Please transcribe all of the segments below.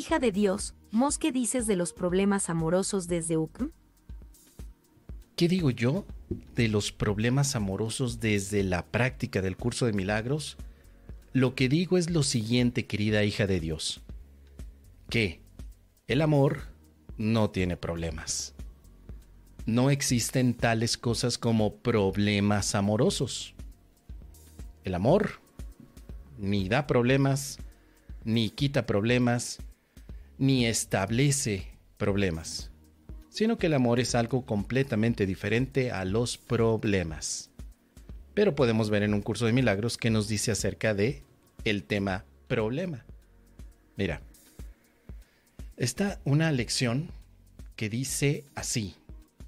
Hija de Dios, ¿mos qué dices de los problemas amorosos desde UCM? ¿Qué digo yo de los problemas amorosos desde la práctica del curso de milagros? Lo que digo es lo siguiente, querida hija de Dios, que el amor no tiene problemas. No existen tales cosas como problemas amorosos. El amor ni da problemas, ni quita problemas, ni establece problemas, sino que el amor es algo completamente diferente a los problemas. Pero podemos ver en un curso de milagros que nos dice acerca de el tema problema. Mira, está una lección que dice así,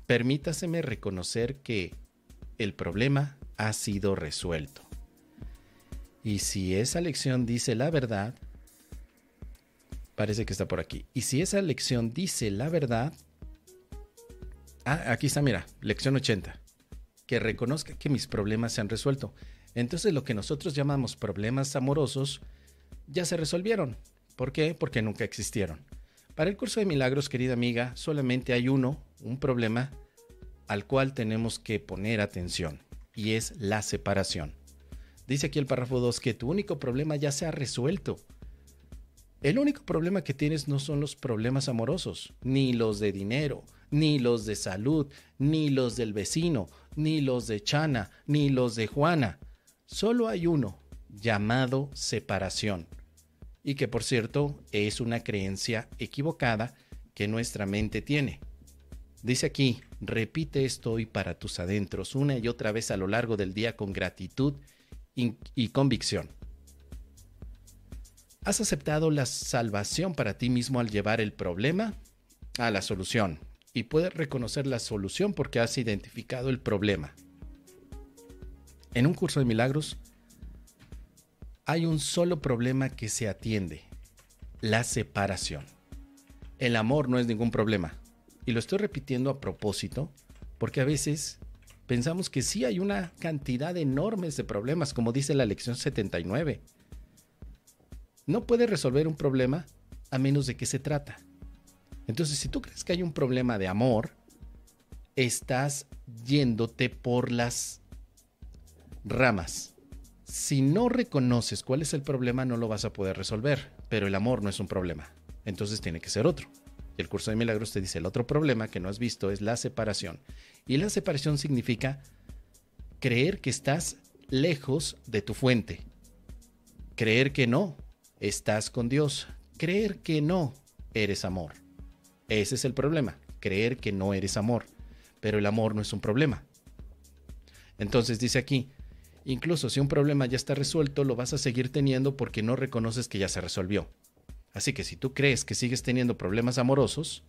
permítaseme reconocer que el problema ha sido resuelto. Y si esa lección dice la verdad, parece que está por aquí. Y si esa lección dice la verdad, ah, aquí está, mira, lección 80, que reconozca que mis problemas se han resuelto. Entonces lo que nosotros llamamos problemas amorosos ya se resolvieron. ¿Por qué? Porque nunca existieron. Para el curso de milagros, querida amiga, solamente hay uno, un problema al cual tenemos que poner atención, y es la separación. Dice aquí el párrafo 2 que tu único problema ya se ha resuelto. El único problema que tienes no son los problemas amorosos, ni los de dinero, ni los de salud, ni los del vecino, ni los de Chana, ni los de Juana. Solo hay uno, llamado separación. Y que por cierto es una creencia equivocada que nuestra mente tiene. Dice aquí, repite esto hoy para tus adentros una y otra vez a lo largo del día con gratitud y convicción. ¿Has aceptado la salvación para ti mismo al llevar el problema a la solución? Y puedes reconocer la solución porque has identificado el problema. En un curso de milagros hay un solo problema que se atiende, la separación. El amor no es ningún problema. Y lo estoy repitiendo a propósito porque a veces pensamos que sí hay una cantidad enorme de problemas, como dice la lección 79. No puede resolver un problema a menos de que se trata. Entonces, si tú crees que hay un problema de amor, estás yéndote por las ramas. Si no reconoces cuál es el problema, no lo vas a poder resolver, pero el amor no es un problema. Entonces tiene que ser otro. Y el curso de milagros te dice, el otro problema que no has visto es la separación. Y la separación significa creer que estás lejos de tu fuente. Creer que no, estás con Dios. Creer que no, eres amor. Ese es el problema, creer que no eres amor. Pero el amor no es un problema. Entonces dice aquí, incluso si un problema ya está resuelto, lo vas a seguir teniendo porque no reconoces que ya se resolvió. Así que si tú crees que sigues teniendo problemas amorosos,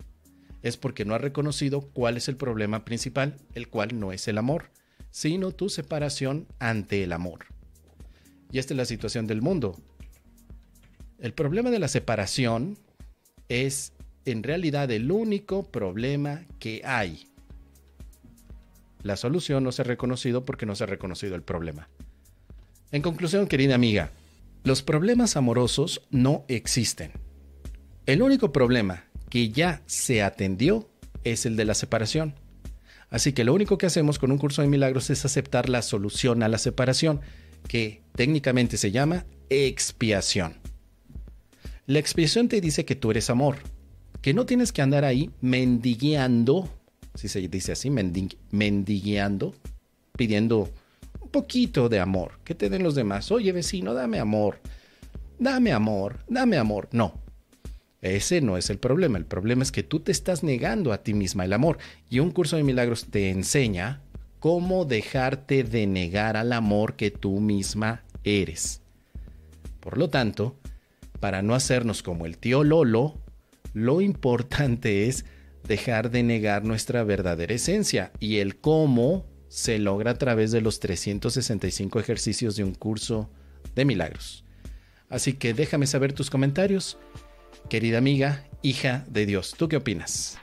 es porque no has reconocido cuál es el problema principal, el cual no es el amor, sino tu separación ante el amor. Y esta es la situación del mundo. El problema de la separación es en realidad el único problema que hay. La solución no se ha reconocido porque no se ha reconocido el problema. En conclusión, querida amiga, los problemas amorosos no existen. El único problema que ya se atendió es el de la separación. Así que lo único que hacemos con un curso de milagros es aceptar la solución a la separación, que técnicamente se llama expiación. La expiación te dice que tú eres amor, que no tienes que andar ahí mendigueando, si se dice así, mendigueando, pidiendo poquito de amor, que te den los demás. Oye vecino, dame amor, dame amor, dame amor. No, ese no es el problema. El problema es que tú te estás negando a ti misma el amor. Y un curso de milagros te enseña cómo dejarte de negar al amor que tú misma eres. Por lo tanto, para no hacernos como el tío Lolo, lo importante es dejar de negar nuestra verdadera esencia y el cómo se logra a través de los 365 ejercicios de un curso de milagros. Así que déjame saber tus comentarios, querida amiga, hija de Dios. ¿Tú qué opinas?